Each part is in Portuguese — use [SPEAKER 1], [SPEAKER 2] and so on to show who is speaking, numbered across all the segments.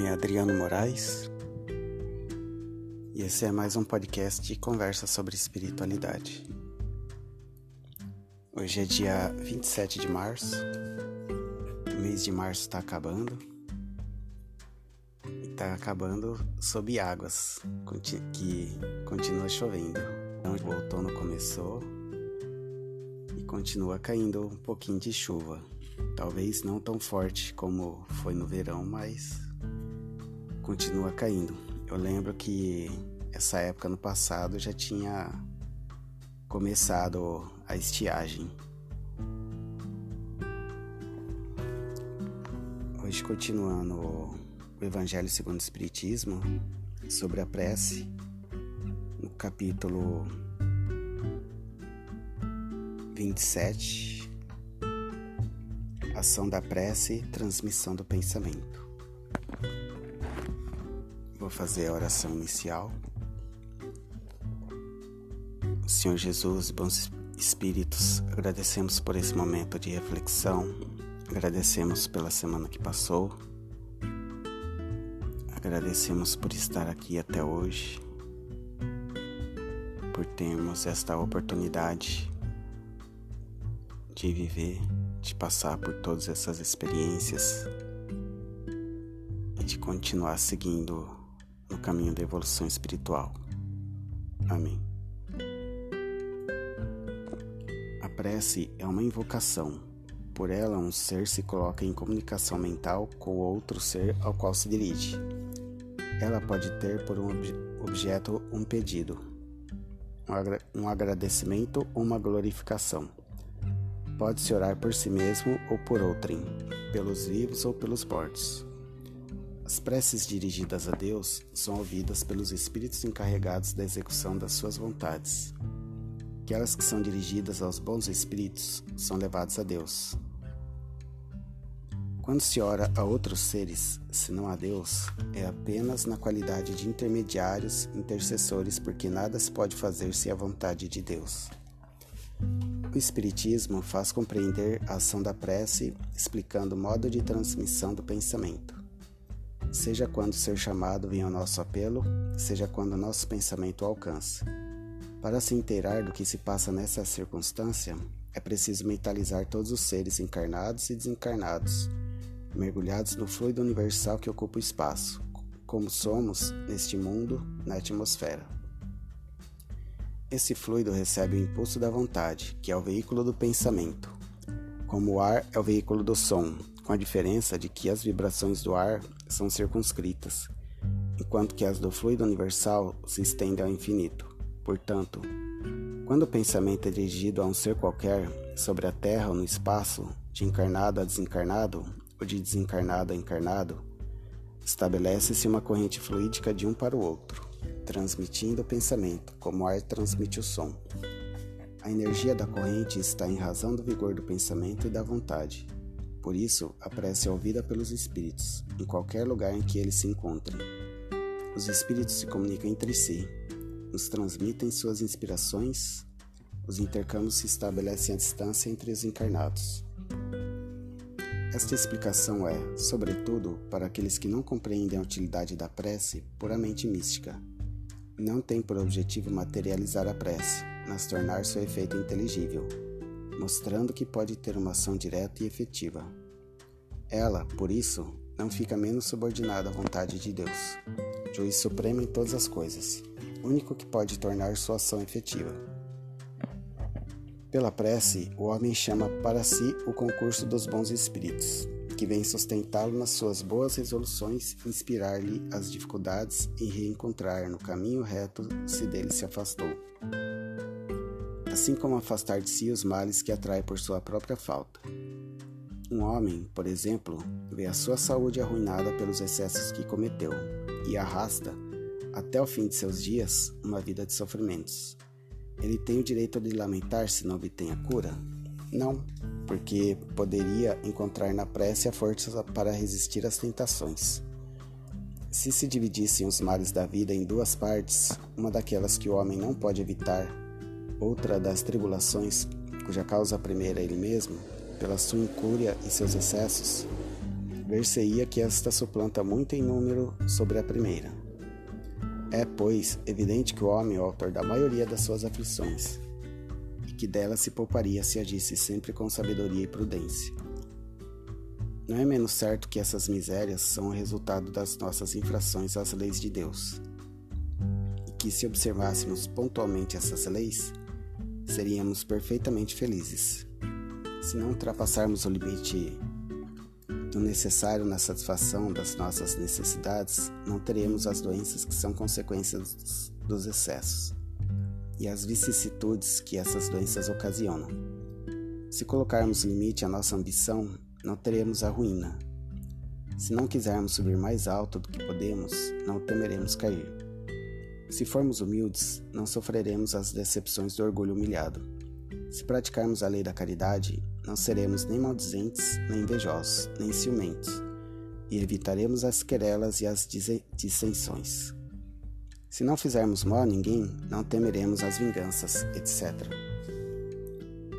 [SPEAKER 1] nome é Adriano Moraes e esse é mais um podcast de conversa sobre espiritualidade. Hoje é dia 27 de março, o mês de março está acabando e está acabando sob águas, que continua chovendo. Então, o outono começou e continua caindo um pouquinho de chuva. Talvez não tão forte como foi no verão, mas continua caindo. Eu lembro que essa época no passado já tinha começado a estiagem. Hoje continuando o Evangelho segundo o Espiritismo sobre a prece, no capítulo 27 Ação da prece, transmissão do pensamento. Vou fazer a oração inicial. Senhor Jesus, bons espíritos, agradecemos por esse momento de reflexão, agradecemos pela semana que passou, agradecemos por estar aqui até hoje, por termos esta oportunidade de viver de passar por todas essas experiências e de continuar seguindo caminho da evolução espiritual. Amém. A prece é uma invocação. Por ela, um ser se coloca em comunicação mental com outro ser ao qual se dirige. Ela pode ter por um objeto um pedido, um agradecimento ou uma glorificação Pode-se orar por si mesmo ou por outrem, pelos vivos ou pelos mortos. As preces dirigidas a Deus são ouvidas pelos espíritos encarregados da execução das suas vontades. Aquelas que são dirigidas aos bons espíritos são levadas a Deus. Quando se ora a outros seres, senão a Deus, é apenas na qualidade de intermediários, intercessores, porque nada se pode fazer sem a vontade de Deus. O Espiritismo faz compreender a ação da prece, explicando o modo de transmissão do pensamento. Seja quando ser chamado vem ao nosso apelo, seja quando nosso pensamento alcança. Para se inteirar do que se passa nessa circunstância, é preciso mentalizar todos os seres encarnados e desencarnados, mergulhados no fluido universal que ocupa o espaço, como somos neste mundo, na atmosfera. Esse fluido recebe o impulso da vontade, que é o veículo do pensamento, como o ar é o veículo do som, com a diferença de que as vibrações do ar são circunscritas, enquanto que as do fluido universal se estendem ao infinito. Portanto, quando o pensamento é dirigido a um ser qualquer, sobre a Terra ou no espaço, de encarnado a desencarnado, ou de desencarnado a encarnado, estabelece-se uma corrente fluídica de um para o outro transmitindo o pensamento, como o ar transmite o som. A energia da corrente está em razão do vigor do pensamento e da vontade. Por isso, a prece é ouvida pelos espíritos, em qualquer lugar em que eles se encontrem. Os espíritos se comunicam entre si, nos transmitem suas inspirações, os intercâmbios se estabelecem à distância entre os encarnados. Esta explicação é, sobretudo, para aqueles que não compreendem a utilidade da prece, puramente mística não tem por objetivo materializar a prece, mas tornar seu efeito inteligível, mostrando que pode ter uma ação direta e efetiva. Ela, por isso, não fica menos subordinada à vontade de Deus, juiz supremo em todas as coisas, único que pode tornar sua ação efetiva. Pela prece, o homem chama para si o concurso dos bons espíritos, que vem sustentá-lo nas suas boas resoluções, inspirar-lhe as dificuldades e reencontrar no caminho reto se dele se afastou. Assim como afastar de si os males que atrai por sua própria falta. Um homem, por exemplo, vê a sua saúde arruinada pelos excessos que cometeu e arrasta, até o fim de seus dias, uma vida de sofrimentos. Ele tem o direito de lamentar se não obtém a cura? Não, porque poderia encontrar na prece a força para resistir às tentações. Se se dividissem os males da vida em duas partes, uma daquelas que o homem não pode evitar, outra das tribulações, cuja causa primeira é ele mesmo, pela sua incúria e seus excessos, ver-se-ia que esta suplanta muito em número sobre a primeira. É, pois, evidente que o homem é o autor da maioria das suas aflições, e que dela se pouparia se agisse sempre com sabedoria e prudência. Não é menos certo que essas misérias são o resultado das nossas infrações às leis de Deus, e que se observássemos pontualmente essas leis, seríamos perfeitamente felizes. Se não ultrapassarmos o limite do necessário na satisfação das nossas necessidades, não teremos as doenças que são consequências dos excessos e as vicissitudes que essas doenças ocasionam. Se colocarmos limite à nossa ambição, não teremos a ruína. Se não quisermos subir mais alto do que podemos, não temeremos cair. Se formos humildes, não sofreremos as decepções do orgulho humilhado. Se praticarmos a lei da caridade, não seremos nem maldizentes, nem invejosos, nem ciumentos, e evitaremos as querelas e as dissensões. Se não fizermos mal a ninguém, não temeremos as vinganças, etc.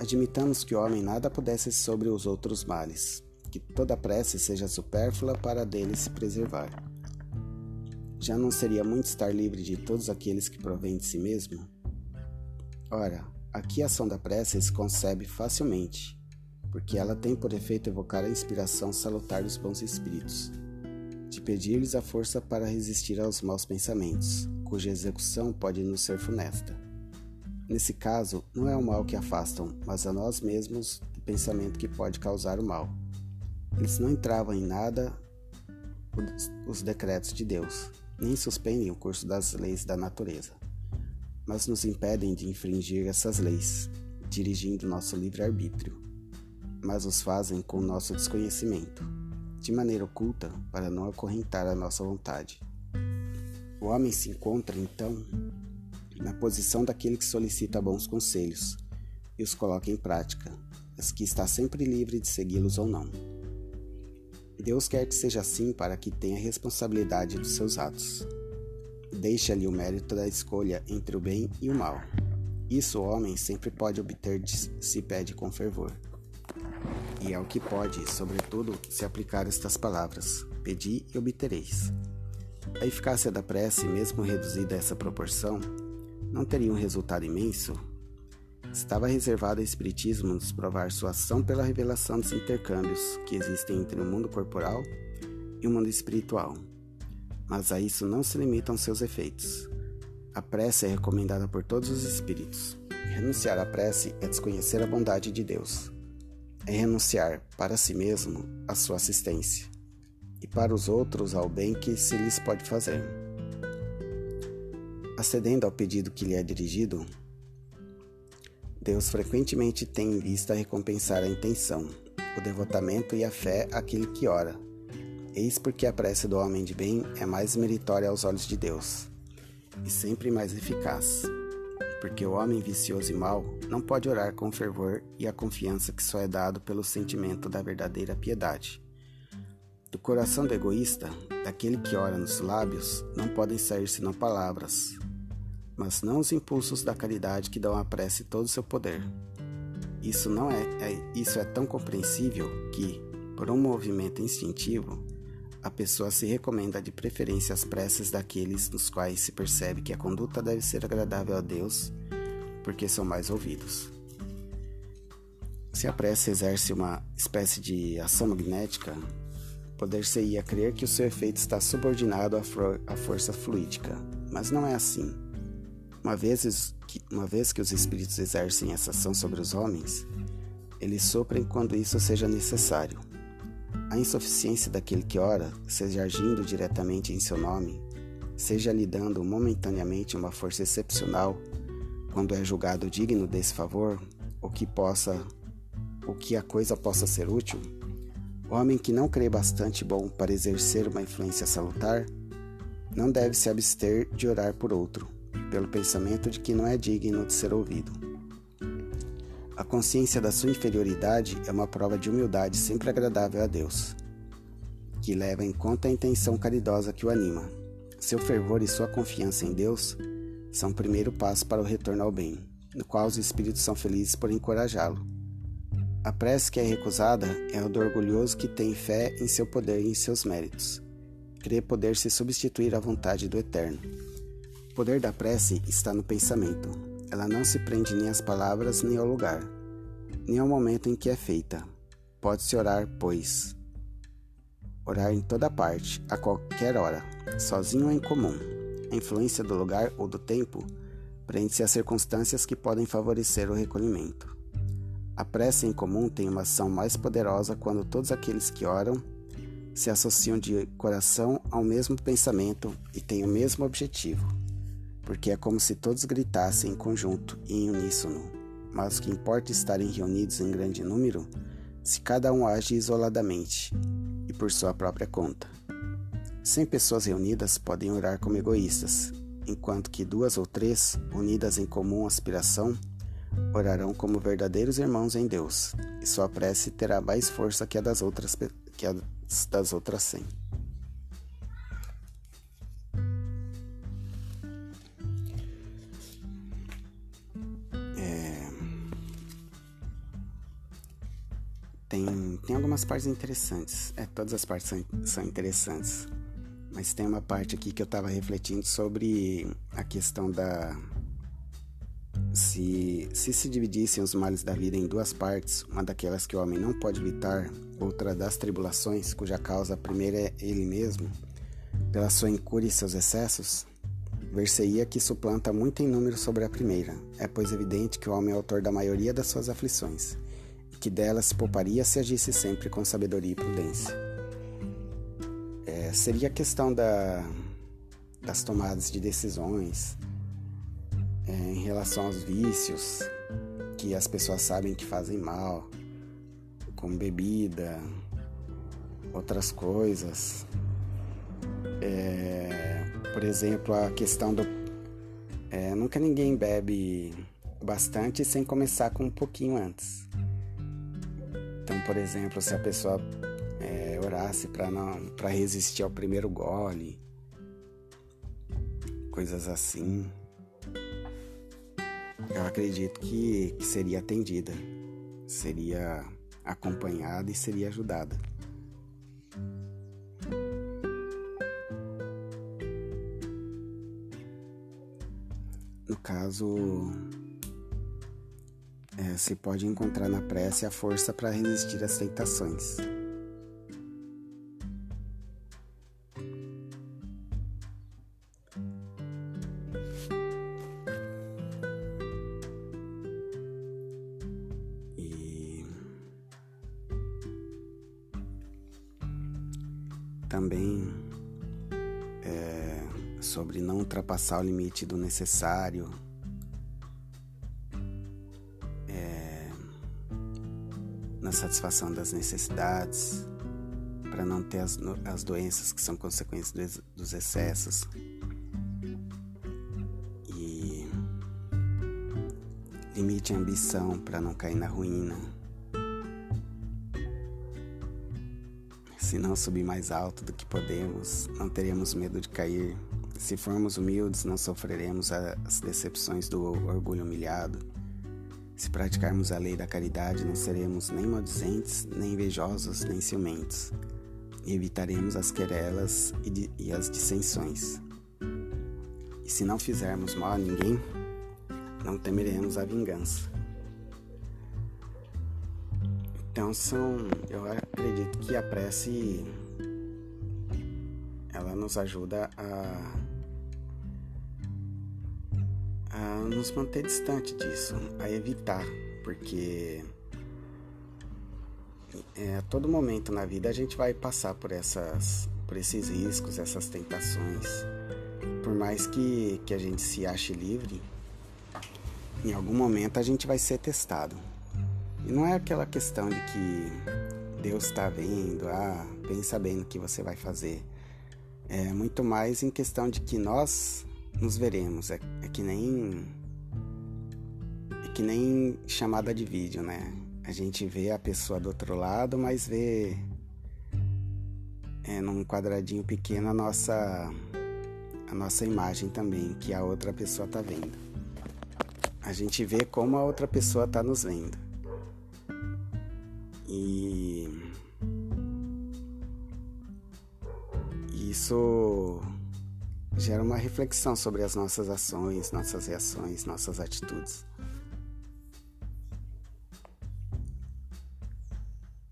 [SPEAKER 1] Admitamos que o homem nada pudesse sobre os outros males, que toda prece seja supérflua para dele se preservar. Já não seria muito estar livre de todos aqueles que provêm de si mesmo? Ora, aqui a ação da prece se concebe facilmente, porque ela tem por efeito evocar a inspiração salutar dos bons espíritos, de pedir-lhes a força para resistir aos maus pensamentos, cuja execução pode nos ser funesta. Nesse caso, não é o mal que afastam, mas a nós mesmos do pensamento que pode causar o mal. Eles não entravam em nada os decretos de Deus, nem suspendem o curso das leis da natureza, mas nos impedem de infringir essas leis, dirigindo nosso livre-arbítrio mas os fazem com nosso desconhecimento, de maneira oculta para não acorrentar a nossa vontade. O homem se encontra, então, na posição daquele que solicita bons conselhos e os coloca em prática, mas que está sempre livre de segui-los ou não. Deus quer que seja assim para que tenha responsabilidade dos seus atos. Deixa-lhe o mérito da escolha entre o bem e o mal. Isso o homem sempre pode obter se pede com fervor. E é o que pode, sobretudo, se aplicar estas palavras: Pedi e obtereis. A eficácia da prece, mesmo reduzida a essa proporção, não teria um resultado imenso? Estava reservado ao Espiritismo nos provar sua ação pela revelação dos intercâmbios que existem entre o mundo corporal e o mundo espiritual. Mas a isso não se limitam seus efeitos. A prece é recomendada por todos os espíritos. Renunciar à prece é desconhecer a bondade de Deus é renunciar para si mesmo a sua assistência e para os outros ao bem que se lhes pode fazer. Acedendo ao pedido que lhe é dirigido, Deus frequentemente tem em vista recompensar a intenção, o devotamento e a fé àquele que ora. Eis porque a prece do homem de bem é mais meritória aos olhos de Deus e sempre mais eficaz porque o homem vicioso e mau não pode orar com fervor e a confiança que só é dado pelo sentimento da verdadeira piedade. Do coração do egoísta, daquele que ora nos lábios, não podem sair senão palavras, mas não os impulsos da caridade que dão à prece todo o seu poder. Isso não é, é isso é tão compreensível que, por um movimento instintivo, a pessoa se recomenda de preferência as preces daqueles nos quais se percebe que a conduta deve ser agradável a Deus, porque são mais ouvidos. Se a prece exerce uma espécie de ação magnética, poder-se-ia crer que o seu efeito está subordinado à, à força fluídica, mas não é assim. Uma vez, uma vez que os espíritos exercem essa ação sobre os homens, eles soprem quando isso seja necessário. A insuficiência daquele que ora, seja agindo diretamente em seu nome, seja lhe dando momentaneamente uma força excepcional, quando é julgado digno desse favor, ou que possa, ou que a coisa possa ser útil, o homem que não crê bastante bom para exercer uma influência salutar, não deve se abster de orar por outro, pelo pensamento de que não é digno de ser ouvido. A consciência da sua inferioridade é uma prova de humildade sempre agradável a Deus, que leva em conta a intenção caridosa que o anima. Seu fervor e sua confiança em Deus são o primeiro passo para o retorno ao bem, no qual os espíritos são felizes por encorajá-lo. A prece que é recusada é o do orgulhoso que tem fé em seu poder e em seus méritos. Crê poder se substituir à vontade do Eterno. O poder da prece está no pensamento. Ela não se prende nem às palavras nem ao lugar, nem ao momento em que é feita. Pode-se orar, pois. Orar em toda parte, a qualquer hora, sozinho ou em comum. A influência do lugar ou do tempo prende-se às circunstâncias que podem favorecer o recolhimento. A prece em comum tem uma ação mais poderosa quando todos aqueles que oram se associam de coração ao mesmo pensamento e têm o mesmo objetivo, porque é como se todos gritassem em conjunto e em uníssono. Mas o que importa é estarem reunidos em grande número se cada um age isoladamente e por sua própria conta. Cem pessoas reunidas podem orar como egoístas, enquanto que duas ou três, unidas em comum aspiração, orarão como verdadeiros irmãos em Deus, e sua prece terá mais força que a das outras, que a das outras cem. Tem, tem algumas partes interessantes. É, todas as partes são, são interessantes. Mas tem uma parte aqui que eu estava refletindo sobre a questão da se, se se dividissem os males da vida em duas partes, uma daquelas que o homem não pode evitar, outra das tribulações, cuja causa a primeira é ele mesmo, pela sua incúria e seus excessos, ver-se-ia que suplanta muito em número sobre a primeira. É, pois, evidente que o homem é autor da maioria das suas aflições, que delas se pouparia se agisse sempre com sabedoria e prudência. É, seria a questão da, das tomadas de decisões, é, em relação aos vícios que as pessoas sabem que fazem mal, como bebida, outras coisas. É, por exemplo, a questão do. É, nunca ninguém bebe bastante sem começar com um pouquinho antes. Então, por exemplo, se a pessoa é, orasse para resistir ao primeiro gole, coisas assim eu acredito que, que seria atendida, seria acompanhada e seria ajudada. No caso, é, se pode encontrar na prece a força para resistir às tentações. também é, sobre não ultrapassar o limite do necessário. Satisfação das necessidades, para não ter as, as doenças que são consequências dos excessos. E limite a ambição para não cair na ruína. Se não subir mais alto do que podemos, não teremos medo de cair. Se formos humildes, não sofreremos as decepções do orgulho humilhado. Se praticarmos a lei da caridade, não seremos nem maldizentes, nem invejosos, nem ciumentos. E evitaremos as querelas e, e as dissensões. E se não fizermos mal a ninguém, não temeremos a vingança. Então são, eu acredito que a prece ela nos ajuda a, nos manter distante disso, a evitar, porque é, a todo momento na vida a gente vai passar por essas, por esses riscos, essas tentações. Por mais que, que a gente se ache livre, em algum momento a gente vai ser testado. E não é aquela questão de que Deus está vendo, ah, bem sabendo o que você vai fazer. É muito mais em questão de que nós nos veremos. É, que nem. É que nem chamada de vídeo, né? A gente vê a pessoa do outro lado, mas vê é, num quadradinho pequeno a nossa, a nossa imagem também, que a outra pessoa está vendo. A gente vê como a outra pessoa está nos vendo. E isso gera uma reflexão sobre as nossas ações, nossas reações, nossas atitudes.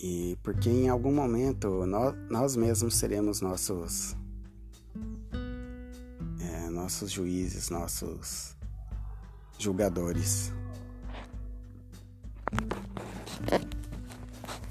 [SPEAKER 1] E porque em algum momento nós, nós mesmos seremos nossos é, nossos juízes, nossos julgadores.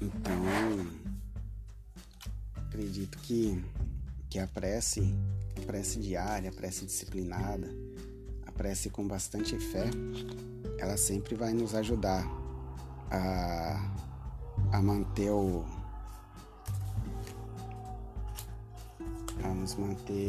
[SPEAKER 1] Então, acredito que, que a prece, prece diária, a prece disciplinada, a prece com bastante fé, ela sempre vai nos ajudar a, a manter o. a nos manter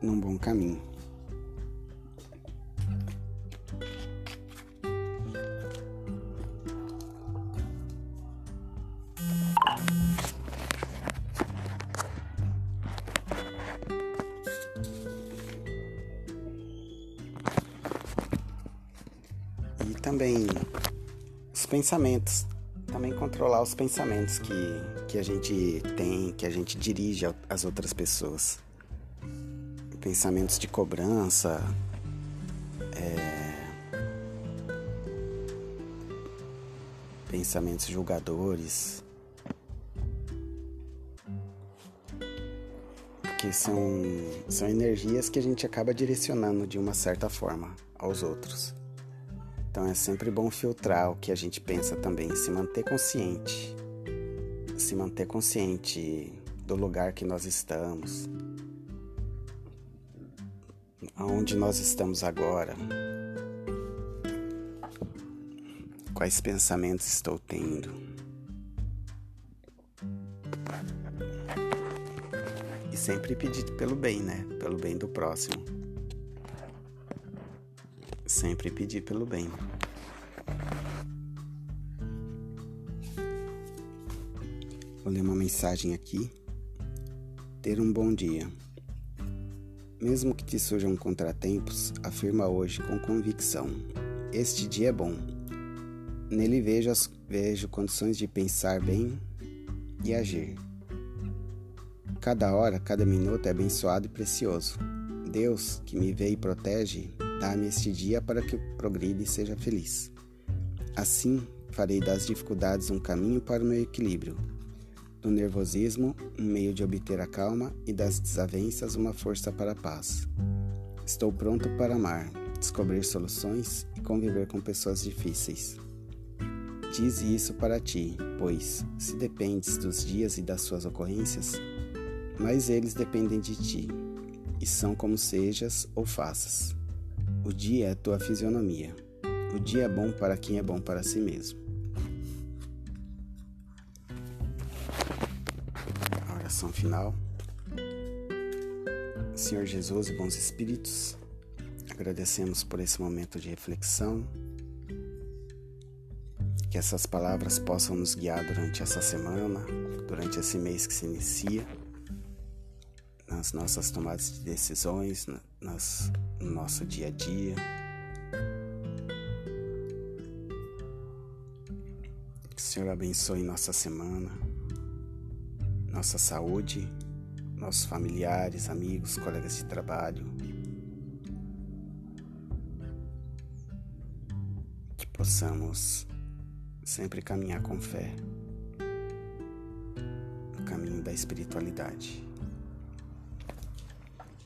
[SPEAKER 1] num bom caminho. Também os pensamentos, também controlar os pensamentos que, que a gente tem, que a gente dirige às outras pessoas. Pensamentos de cobrança, é, pensamentos julgadores, que são, são energias que a gente acaba direcionando de uma certa forma aos outros. Então é sempre bom filtrar o que a gente pensa também, se manter consciente, se manter consciente do lugar que nós estamos, aonde nós estamos agora, quais pensamentos estou tendo. E sempre pedir pelo bem, né? Pelo bem do próximo sempre pedir pelo bem. Vou ler uma mensagem aqui. Ter um bom dia. Mesmo que te surjam contratempos, afirma hoje com convicção: Este dia é bom. Nele vejo, as, vejo condições de pensar bem e agir. Cada hora, cada minuto é abençoado e precioso. Deus, que me vê e protege, Dá-me este dia para que progride e seja feliz. Assim, farei das dificuldades um caminho para o meu equilíbrio, do nervosismo um meio de obter a calma e das desavenças uma força para a paz. Estou pronto para amar, descobrir soluções e conviver com pessoas difíceis. Dize isso para ti, pois, se dependes dos dias e das suas ocorrências, mas eles dependem de ti, e são como sejas ou faças. O dia é a tua fisionomia. O dia é bom para quem é bom para si mesmo. A oração final. Senhor Jesus e bons espíritos, agradecemos por esse momento de reflexão. Que essas palavras possam nos guiar durante essa semana, durante esse mês que se inicia, nas nossas tomadas de decisões, nas no nosso dia a dia. Que o Senhor abençoe nossa semana, nossa saúde, nossos familiares, amigos, colegas de trabalho. Que possamos sempre caminhar com fé no caminho da espiritualidade.